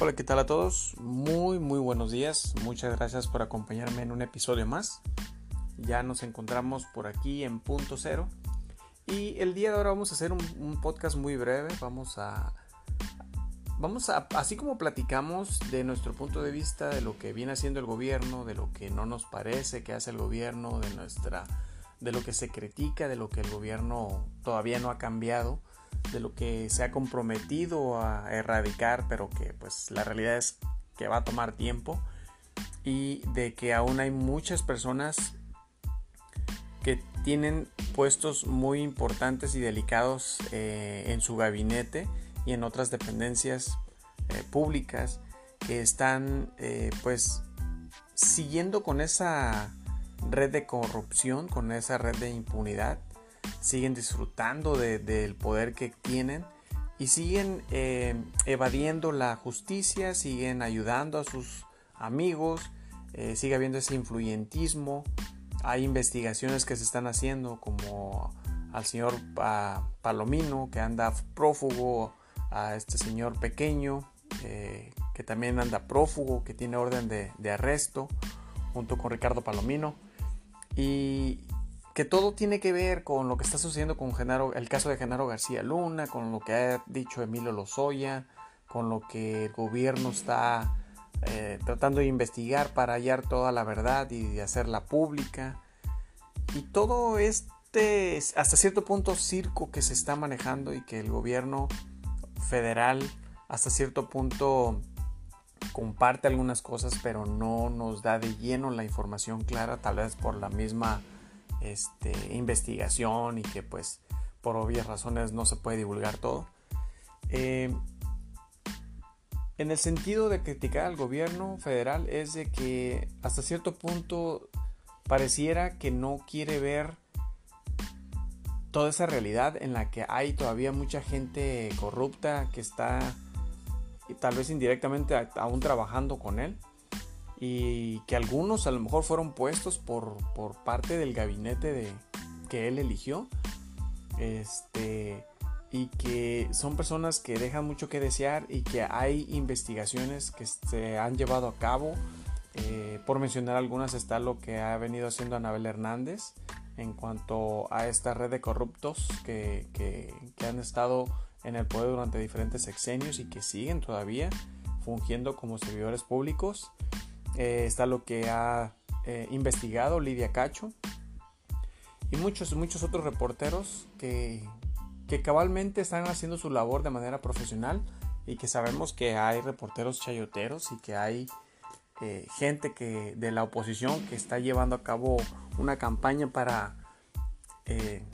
Hola, ¿qué tal a todos? Muy, muy buenos días. Muchas gracias por acompañarme en un episodio más. Ya nos encontramos por aquí en punto cero. Y el día de ahora vamos a hacer un, podcast muy breve. Vamos a... Vamos a, así como platicamos de nuestro punto de vista, de lo que viene haciendo el gobierno, de lo que no nos parece que hace el gobierno, de nuestra, de lo que se critica, de lo que el gobierno todavía no ha cambiado de lo que se ha comprometido a erradicar, pero que pues la realidad es que va a tomar tiempo y de que aún hay muchas personas que tienen puestos muy importantes y delicados eh, en su gabinete y en otras dependencias eh, públicas que están eh, pues siguiendo con esa red de corrupción, con esa red de impunidad siguen disfrutando del poder que tienen y siguen eh, evadiendo la justicia, siguen ayudando a sus amigos, eh, sigue habiendo ese influyentismo, hay investigaciones que se están haciendo como al señor Palomino que anda prófugo, a este señor pequeño eh, que también anda prófugo, que tiene orden de, de arresto junto con Ricardo Palomino. Y, que todo tiene que ver con lo que está sucediendo con Genaro, el caso de Genaro García Luna, con lo que ha dicho Emilio Lozoya, con lo que el gobierno está eh, tratando de investigar para hallar toda la verdad y de hacerla pública. Y todo este, hasta cierto punto, circo que se está manejando y que el gobierno federal, hasta cierto punto, comparte algunas cosas, pero no nos da de lleno la información clara, tal vez por la misma este, investigación y que pues por obvias razones no se puede divulgar todo. Eh, en el sentido de criticar al gobierno federal es de que hasta cierto punto pareciera que no quiere ver toda esa realidad en la que hay todavía mucha gente corrupta que está tal vez indirectamente aún trabajando con él y que algunos a lo mejor fueron puestos por, parte del gabinete de, que él eligió. Este, y que son personas que dejan mucho que desear y que hay investigaciones que se han llevado a cabo. Eh, por mencionar algunas está lo que ha venido haciendo Anabel Hernández en cuanto a esta red de corruptos que, que han estado en el poder durante diferentes sexenios y que siguen todavía fungiendo como servidores públicos. Eh, está lo que ha eh, investigado Lidia Cacho y muchos, muchos otros reporteros que, que cabalmente están haciendo su labor de manera profesional y que sabemos que hay reporteros chayoteros y que hay eh, gente que de la oposición que está llevando a cabo una campaña para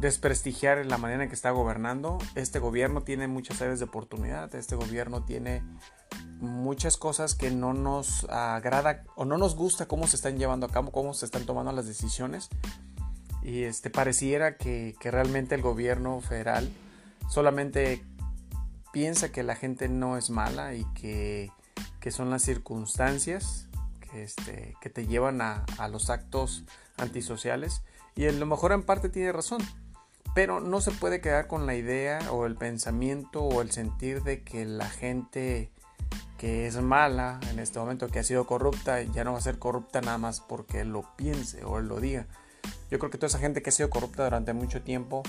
desprestigiar la manera en que está gobernando. Este gobierno tiene muchas áreas de oportunidad, este gobierno tiene muchas cosas que no nos agrada o no nos gusta cómo se están llevando a cabo, cómo se están tomando las decisiones. Y este pareciera que, realmente el gobierno federal solamente piensa que la gente no es mala y que, son las circunstancias que, este, que te llevan a, a, los actos antisociales. Y a lo mejor en parte tiene razón. Pero no se puede quedar con la idea o el pensamiento o el sentir de que la gente que es mala en este momento, que ha sido corrupta, ya no va a ser corrupta nada más porque él lo piense o él lo diga. Yo creo que toda esa gente que ha sido corrupta durante mucho tiempo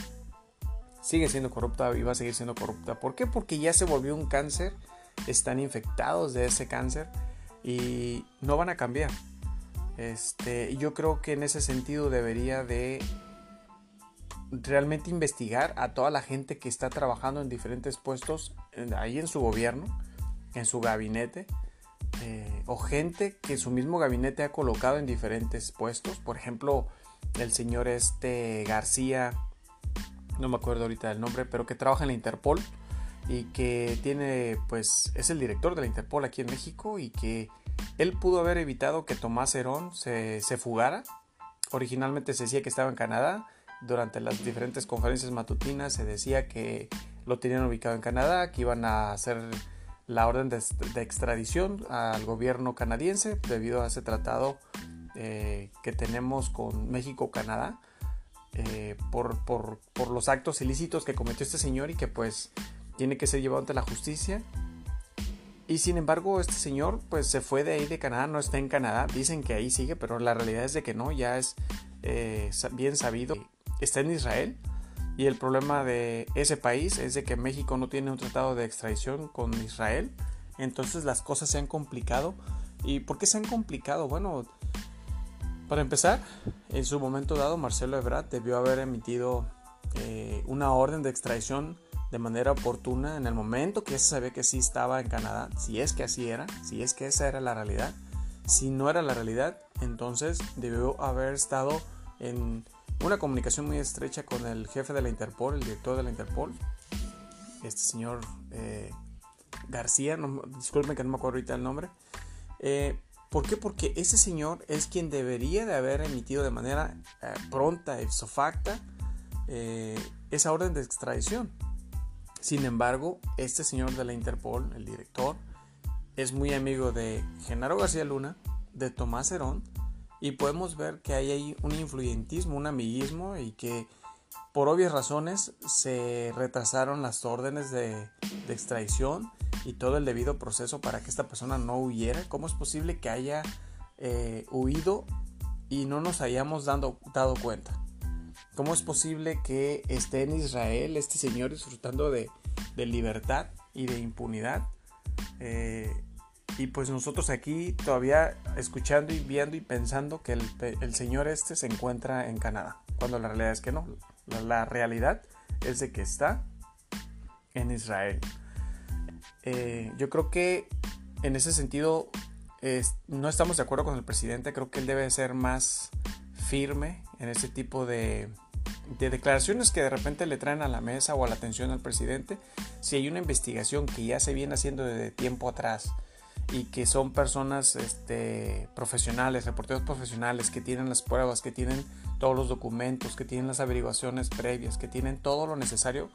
sigue siendo corrupta y va a seguir siendo corrupta. ¿Por qué? Porque ya se volvió un cáncer, están infectados de ese cáncer y no van a cambiar. Este, yo creo que en ese sentido debería de realmente investigar a toda la gente que está trabajando en diferentes puestos ahí en su gobierno en su gabinete eh, o gente que su mismo gabinete ha colocado en diferentes puestos. Por ejemplo, el señor este García, no me acuerdo ahorita del nombre, pero que trabaja en la Interpol y que tiene, pues, es el director de la Interpol aquí en México y que él pudo haber evitado que Tomás Herón se, se fugara. Originalmente se decía que estaba en Canadá. Durante las diferentes conferencias matutinas se decía que lo tenían ubicado en Canadá, que iban a hacer la orden de, extradición al gobierno canadiense debido a ese tratado eh, que tenemos con México-Canadá eh, por, los actos ilícitos que cometió este señor y que pues tiene que ser llevado ante la justicia. y sin embargo, este señor pues se fue de ahí de Canadá, no está en Canadá, dicen que ahí sigue, pero la realidad es de que no, ya es eh, bien sabido, está en Israel. Y el problema de ese país es de que México no tiene un tratado de extradición con Israel. Entonces las cosas se han complicado. ¿Y por qué se han complicado? Bueno, para empezar, en su momento dado, Marcelo Ebrard debió haber emitido eh, una orden de extradición de manera oportuna en el momento que se sabía que sí estaba en Canadá, si es que así era, si es que esa era la realidad. Si no era la realidad, entonces debió haber estado en una comunicación muy estrecha con el jefe de la Interpol, el director de la Interpol, este señor eh, García, disculpen que no me acuerdo ahorita el nombre. Eh, ¿Por qué? Porque ese señor es quien debería de haber emitido de manera eh, pronta, ipso facta, esa orden de extradición. Sin embargo, este señor de la Interpol, el director, es muy amigo de Genaro García Luna, de Tomás Herón, y podemos ver que hay ahí un influyentismo, un amiguismo y que por obvias razones se retrasaron las órdenes de, extradición y todo el debido proceso para que esta persona no huyera. ¿Cómo es posible que haya eh, huido y no nos hayamos dado cuenta? ¿Cómo es posible que esté en Israel este señor disfrutando de, libertad y de impunidad? Eh, y pues nosotros aquí todavía escuchando y viendo y pensando que el, señor este se encuentra en Canadá, cuando la realidad es que no. La, realidad es de que está en Israel. Eh, yo creo que en ese sentido no estamos de acuerdo con el presidente, creo que él debe ser más firme en ese tipo de, de declaraciones que de repente le traen a la mesa o a la atención al presidente, si hay una investigación que ya se viene haciendo desde tiempo atrás y que son personas este, profesionales, reporteros profesionales, que tienen las pruebas, que tienen todos los documentos, que tienen las averiguaciones previas, que tienen todo lo necesario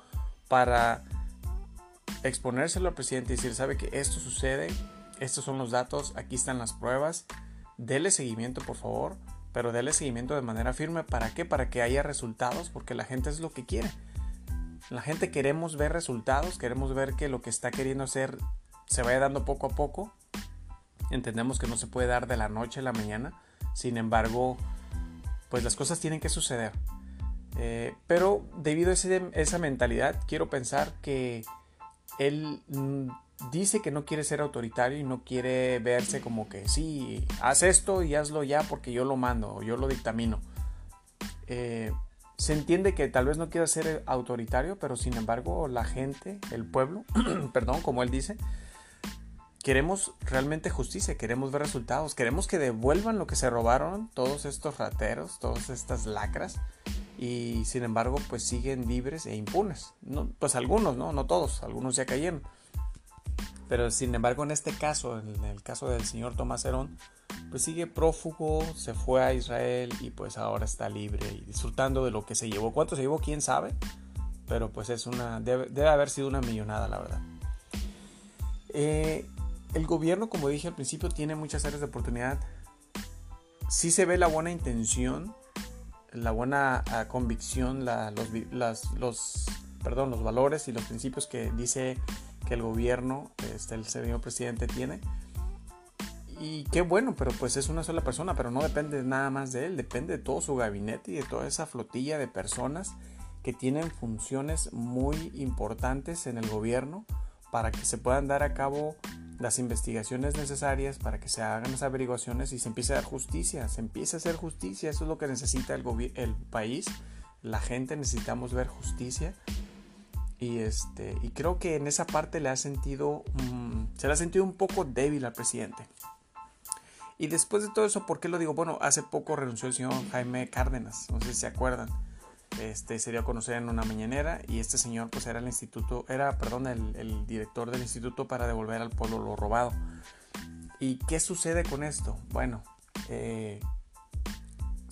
para exponérselo al presidente y decir, sabe que esto sucede, estos son los datos, aquí están las pruebas, dele seguimiento por favor, pero dele seguimiento de manera firme. ¿Para qué? Para que haya resultados, porque la gente es lo que quiere. La gente queremos ver resultados, queremos ver que lo que está queriendo hacer se vaya dando poco a poco. Entendemos que no se puede dar de la noche a la mañana, sin embargo, pues las cosas tienen que suceder. Eh, pero debido a esa mentalidad, quiero pensar que él mm, dice que no quiere ser autoritario y no quiere verse como que sí, haz esto y hazlo ya porque yo lo mando yo lo dictamino. Eh, se entiende que tal vez no quiera ser autoritario, pero sin embargo la gente, el pueblo, perdón, como él dice, queremos realmente justicia, queremos ver resultados, queremos que devuelvan lo que se robaron todos estos rateros, todas estas lacras y sin embargo pues siguen libres e impunes. Pues algunos, ¿no? No todos, algunos ya cayeron. Pero sin embargo, en este caso, en el caso del señor Tomás Herón, pues sigue prófugo, se fue a Israel y pues ahora está libre y disfrutando de lo que se llevó. ¿Cuánto se llevó? ¿Quién sabe? Pero pues es una, debe, haber sido una millonada, la verdad. Eh, el gobierno, como dije al principio, tiene muchas áreas de oportunidad. Sí se ve la buena intención, la buena ah, convicción, los, los, perdón, los valores y los principios que dice que el gobierno, este, el señor presidente tiene. Y qué bueno, pero pues es una sola persona, pero no depende nada más de él, depende de todo su gabinete y de toda esa flotilla de personas que tienen funciones muy importantes en el gobierno para que se puedan dar a cabo las investigaciones necesarias para que se hagan las averiguaciones y se empiece a dar justicia, se empiece a hacer justicia, eso es lo que necesita el, el país, la gente necesitamos ver justicia y, este, y creo que en esa parte le ha sentido, mm, se le ha sentido un poco débil al presidente. Y después de todo eso, ¿por qué lo digo? Bueno, hace poco renunció el señor Jaime Cárdenas, no sé si se acuerdan. Este, se dio a conocer en una mañanera y este señor pues era el instituto, era, perdón, el, director del instituto para devolver al pueblo lo robado. ¿Y qué sucede con esto? Bueno, eh,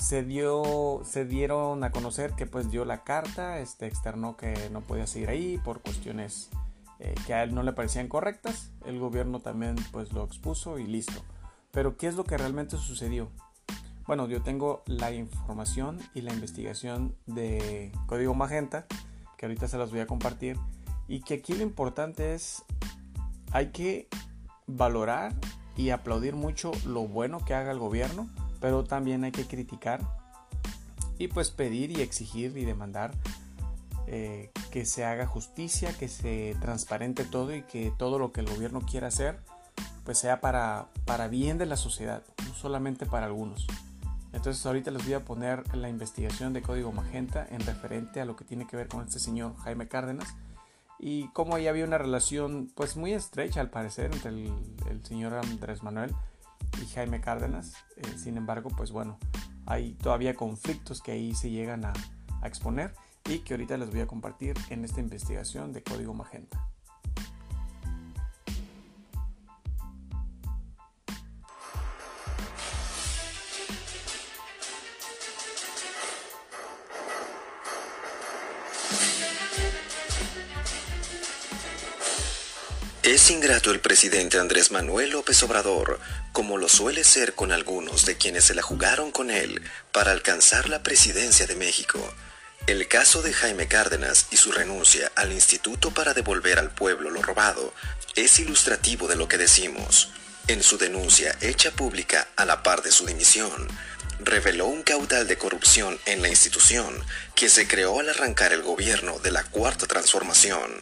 se dio se dieron a conocer que pues dio la carta este externó que no podía seguir ahí por cuestiones eh, que a él no le parecían correctas el gobierno también pues lo expuso y listo pero qué es lo que realmente sucedió bueno yo tengo la información y la investigación de código magenta que ahorita se las voy a compartir y que aquí lo importante es hay que valorar y aplaudir mucho lo bueno que haga el gobierno, pero también hay que criticar y pues pedir y exigir y demandar eh, que se haga justicia, que se transparente todo y que todo lo que el gobierno quiera hacer pues sea para, para bien de la sociedad, no solamente para algunos. Entonces ahorita les voy a poner la investigación de Código Magenta en referente a lo que tiene que ver con este señor Jaime Cárdenas y cómo ahí había una relación pues muy estrecha al parecer entre el, señor Andrés Manuel y Jaime Cárdenas. Eh, sin embargo, pues bueno, hay todavía conflictos que ahí se llegan a, a exponer y que ahorita les voy a compartir en esta investigación de Código Magenta. Es ingrato el presidente Andrés Manuel López Obrador, como lo suele ser con algunos de quienes se la jugaron con él para alcanzar la presidencia de México. El caso de Jaime Cárdenas y su renuncia al instituto para devolver al pueblo lo robado es ilustrativo de lo que decimos. En su denuncia hecha pública a la par de su dimisión, reveló un caudal de corrupción en la institución que se creó al arrancar el gobierno de la Cuarta Transformación.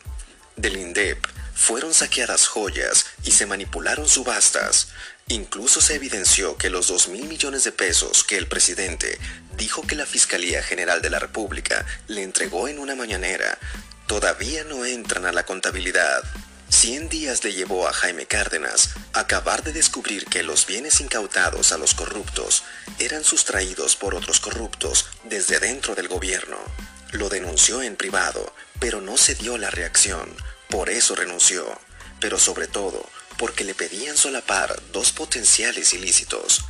Del INDEP fueron saqueadas joyas y se manipularon subastas. Incluso se evidenció que los 2 mil millones de pesos que el presidente dijo que la Fiscalía General de la República le entregó en una mañanera todavía no entran a la contabilidad. 100 días le llevó a Jaime Cárdenas acabar de descubrir que los bienes incautados a los corruptos eran sustraídos por otros corruptos desde dentro del gobierno. Lo denunció en privado, pero no se dio la reacción por eso renunció, pero sobre todo porque le pedían solapar dos potenciales ilícitos.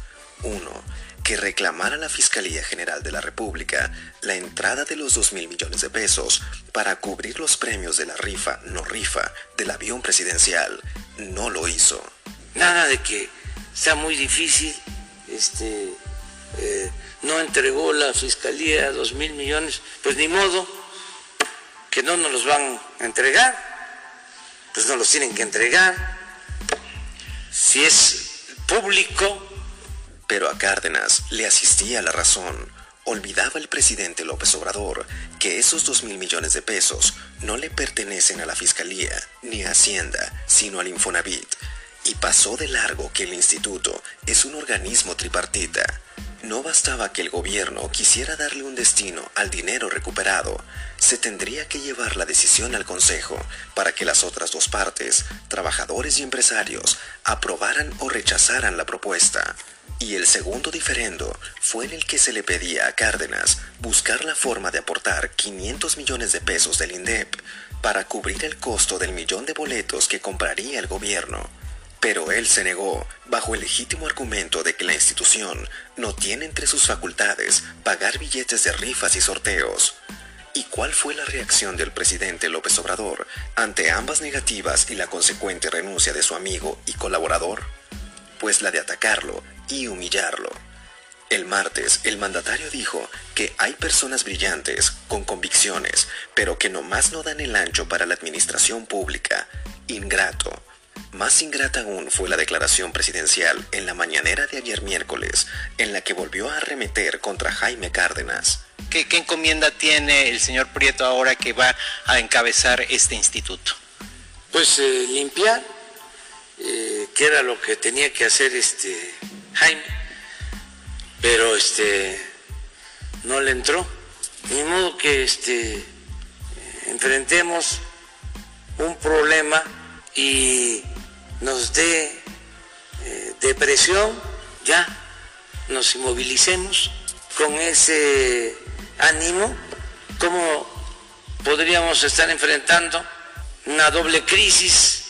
Uno, que reclamara a la Fiscalía General de la República la entrada de los 2 mil millones de pesos para cubrir los premios de la rifa no rifa del avión presidencial. No lo hizo. Nada de que sea muy difícil, este, eh, no entregó la Fiscalía 2 mil millones, pues ni modo que no nos los van a entregar pues no los tienen que entregar. Si es público. Pero a Cárdenas le asistía la razón. Olvidaba el presidente López Obrador que esos dos mil millones de pesos no le pertenecen a la Fiscalía ni a Hacienda, sino al Infonavit, y pasó de largo que el instituto es un organismo tripartita no bastaba que el gobierno quisiera darle un destino al dinero recuperado, se tendría que llevar la decisión al Consejo para que las otras dos partes, trabajadores y empresarios, aprobaran o rechazaran la propuesta. Y el segundo diferendo fue en el que se le pedía a Cárdenas buscar la forma de aportar 500 millones de pesos del INDEP para cubrir el costo del millón de boletos que compraría el gobierno. Pero él se negó, bajo el legítimo argumento de que la institución no tiene entre sus facultades pagar billetes de rifas y sorteos. ¿Y cuál fue la reacción del presidente López Obrador ante ambas negativas y la consecuente renuncia de su amigo y colaborador? Pues la de atacarlo y humillarlo. El martes, el mandatario dijo que hay personas brillantes, con convicciones, pero que nomás no dan el ancho para la administración pública. Ingrato más ingrata aún fue la declaración presidencial en la mañanera de ayer miércoles, en la que volvió a arremeter contra Jaime Cárdenas. ¿Qué, encomienda tiene el señor Prieto ahora que va a encabezar este instituto? Pues eh, limpiar, eh, que era lo que tenía que hacer este Jaime, pero este no le entró. Ni modo que este enfrentemos un problema y nos dé eh, depresión, ya nos inmovilicemos con ese ánimo, ¿cómo podríamos estar enfrentando una doble crisis,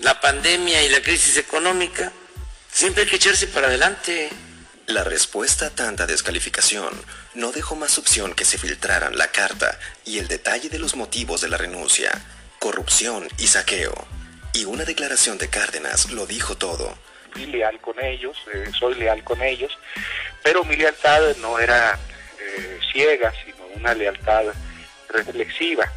la pandemia y la crisis económica? Siempre hay que echarse para adelante. La respuesta a tanta descalificación no dejó más opción que se filtraran la carta y el detalle de los motivos de la renuncia, corrupción y saqueo. Y una declaración de Cárdenas lo dijo todo. Fui leal con ellos, eh, soy leal con ellos, pero mi lealtad no era eh, ciega, sino una lealtad reflexiva.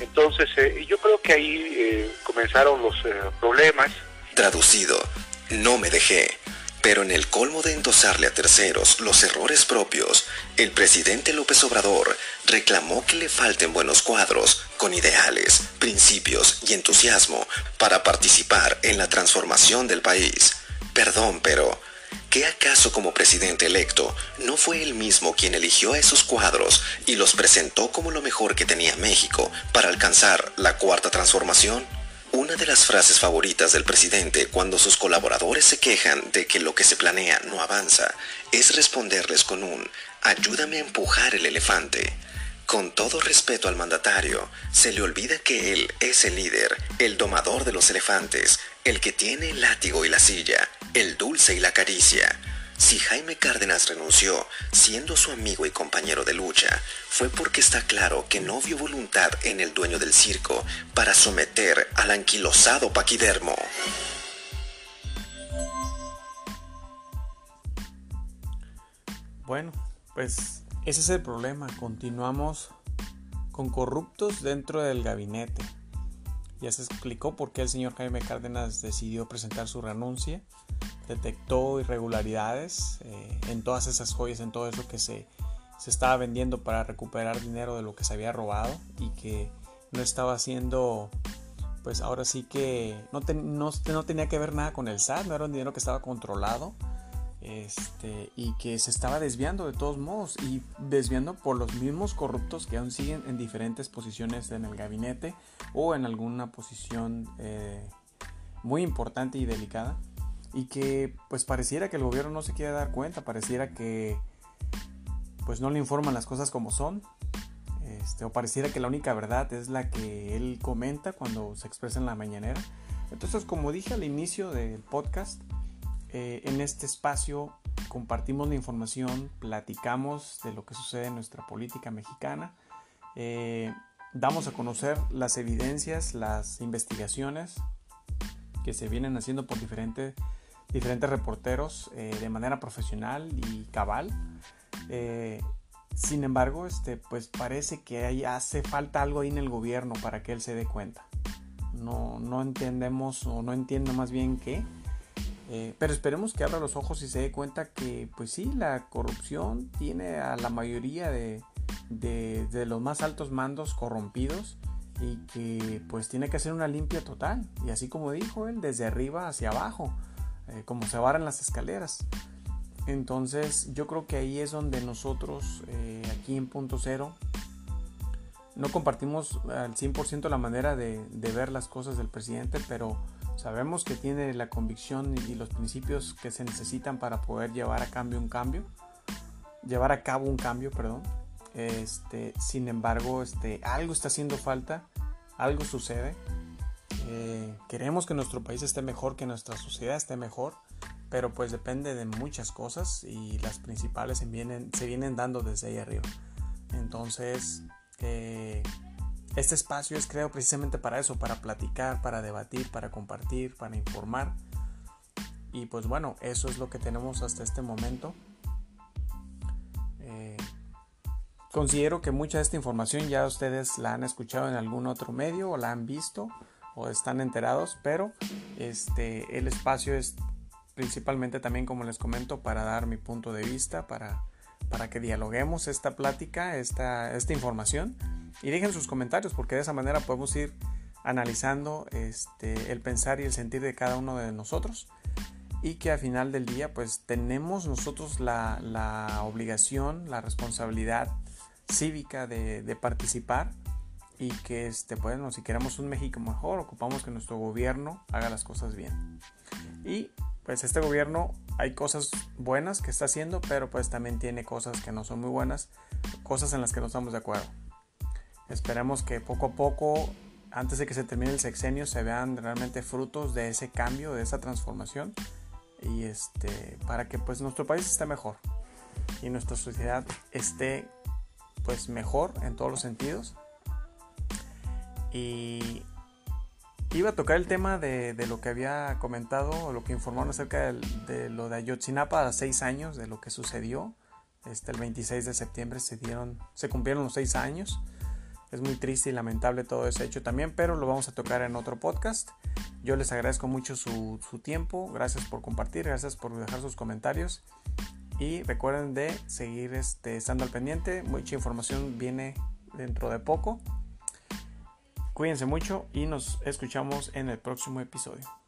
Entonces, eh, yo creo que ahí comenzaron los problemas Traducido, no me dejé. Pero en el colmo de endosarle a terceros los errores propios, el presidente López Obrador reclamó que le falten buenos cuadros con ideales, principios y entusiasmo para participar en la transformación del país. Perdón, pero ¿qué acaso como presidente electo no fue él mismo quien eligió a esos cuadros y los presentó como lo mejor que tenía México para alcanzar la cuarta transformación? Una de las frases favoritas del presidente cuando sus colaboradores se quejan de que lo que se planea no avanza es responderles con un ayúdame a empujar el elefante. Con todo respeto al mandatario, se le olvida que él es el líder, el domador de los elefantes, el que tiene el látigo y la silla, el dulce y la caricia. Si Jaime Cárdenas renunció, siendo su amigo y compañero de lucha, fue porque está claro que no vio voluntad en el dueño del circo para someter al anquilosado paquidermo. Bueno, pues ese es el problema. Continuamos con corruptos dentro del gabinete. Ya se explicó por qué el señor Jaime Cárdenas decidió presentar su renuncia detectó irregularidades eh, en todas esas joyas, en todo eso que se, se, estaba vendiendo para recuperar dinero de lo que se había robado y que no estaba haciendo, pues ahora sí que no, no, tenía que ver nada con el SAT, no era un dinero que estaba controlado. Este, y que se estaba desviando de todos modos y desviando por los mismos corruptos que aún siguen en diferentes posiciones en el gabinete o en alguna posición eh, muy importante y delicada y que pues pareciera que el gobierno no se quiere dar cuenta, pareciera que pues no le informan las cosas como son, este, o pareciera que la única verdad es la que él comenta cuando se expresa en la mañanera. Entonces, como dije al inicio del podcast, eh, en este espacio compartimos la información, platicamos de lo que sucede en nuestra política mexicana, eh, damos a conocer las evidencias, las investigaciones que se vienen haciendo por diferentes diferentes reporteros eh, de manera profesional y cabal. Eh, sin embargo, este, pues parece que hay, hace falta algo ahí en el gobierno para que él se dé cuenta. No, no entendemos o no entiendo más bien qué. Eh, pero esperemos que abra los ojos y se dé cuenta que, pues sí, la corrupción tiene a la mayoría de, de, de los más altos mandos corrompidos y que pues tiene que hacer una limpia total. Y así como dijo él, desde arriba hacia abajo. Eh, como se barran las escaleras. Entonces yo creo que ahí es donde nosotros eh, aquí en punto cero no compartimos al 100% la manera de, ver las cosas del presidente, pero sabemos que tiene la convicción y los principios que se necesitan para poder llevar a cambio un cambio, llevar a cabo un cambio, perdón. Este, sin embargo, este, algo está haciendo falta, algo sucede eh, queremos que nuestro país esté mejor, que nuestra sociedad esté mejor, pero pues depende de muchas cosas y las principales se vienen, se vienen dando desde ahí arriba. Entonces, eh, este espacio es creado precisamente para eso, para platicar, para debatir, para compartir, para informar. Y pues bueno, eso es lo que tenemos hasta este momento. Eh, considero que mucha de esta información ya ustedes la han escuchado en algún otro medio o la han visto o están enterados, pero este, el espacio es principalmente también, como les comento, para dar mi punto de vista, para, para que dialoguemos esta plática, esta, esta información y dejen sus comentarios porque de esa manera podemos ir analizando este, el pensar y el sentir de cada uno de nosotros y que al final del día pues tenemos nosotros la, la obligación, la responsabilidad cívica de, de participar y que este, bueno, si queremos un México mejor, ocupamos que nuestro gobierno haga las cosas bien. Y pues este gobierno hay cosas buenas que está haciendo, pero pues también tiene cosas que no son muy buenas, cosas en las que no estamos de acuerdo. Esperemos que poco a poco, antes de que se termine el sexenio, se vean realmente frutos de ese cambio, de esa transformación y este para que pues nuestro país esté mejor y nuestra sociedad esté pues mejor en todos los sentidos y iba a tocar el tema de, lo que había comentado lo que informaron acerca de, lo de Ayotzinapa a seis años, de lo que sucedió. Este, el 26 de septiembre se, dieron, se cumplieron los seis años. Es muy triste y lamentable todo ese hecho también, pero lo vamos a tocar en otro podcast. Yo les agradezco mucho su, tiempo, gracias por compartir, gracias por dejar sus comentarios y recuerden de seguir este, estando al pendiente, mucha información viene dentro de poco. Cuídense mucho y nos escuchamos en el próximo episodio.